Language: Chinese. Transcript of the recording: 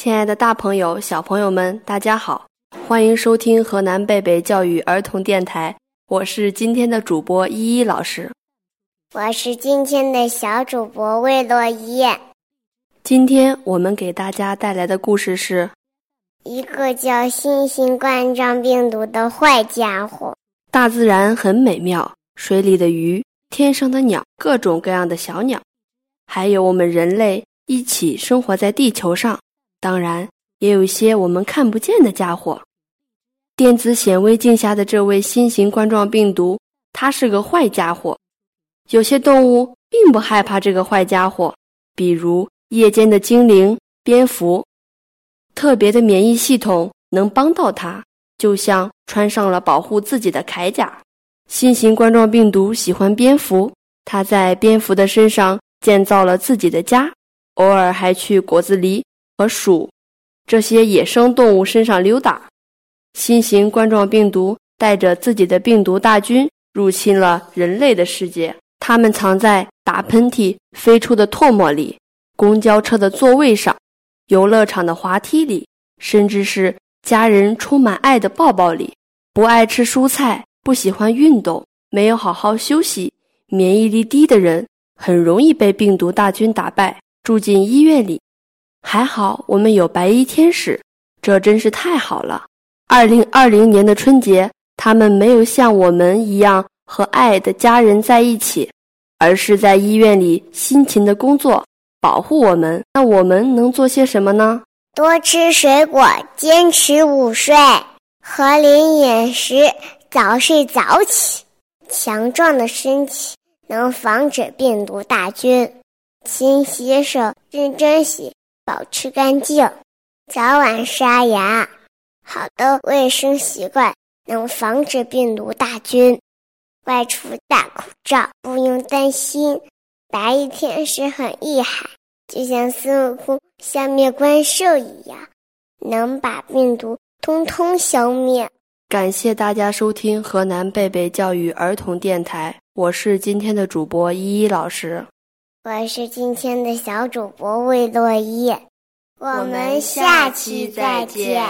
亲爱的大朋友、小朋友们，大家好，欢迎收听河南贝贝教育儿童电台，我是今天的主播依依老师。我是今天的小主播魏洛伊。今天我们给大家带来的故事是一个叫新型冠状病毒的坏家伙。大自然很美妙，水里的鱼，天上的鸟，各种各样的小鸟，还有我们人类一起生活在地球上。当然，也有一些我们看不见的家伙。电子显微镜下的这位新型冠状病毒，它是个坏家伙。有些动物并不害怕这个坏家伙，比如夜间的精灵、蝙蝠。特别的免疫系统能帮到它，就像穿上了保护自己的铠甲。新型冠状病毒喜欢蝙蝠，它在蝙蝠的身上建造了自己的家，偶尔还去果子狸。和鼠这些野生动物身上溜达，新型冠状病毒带着自己的病毒大军入侵了人类的世界。它们藏在打喷嚏飞出的唾沫里，公交车的座位上，游乐场的滑梯里，甚至是家人充满爱的抱抱里。不爱吃蔬菜，不喜欢运动，没有好好休息，免疫力低的人，很容易被病毒大军打败，住进医院里。还好我们有白衣天使，这真是太好了。二零二零年的春节，他们没有像我们一样和爱的家人在一起，而是在医院里辛勤的工作，保护我们。那我们能做些什么呢？多吃水果，坚持午睡，合理饮食，早睡早起。强壮的身体能防止病毒大军。勤洗手，认真洗。保持干净，早晚刷牙，好的卫生习惯能防止病毒大军。外出戴口罩，不用担心。白衣天使很厉害，就像孙悟空消灭怪兽一样，能把病毒通通消灭。感谢大家收听河南贝贝教育儿童电台，我是今天的主播依依老师。我是今天的小主播魏洛伊，我们下期再见。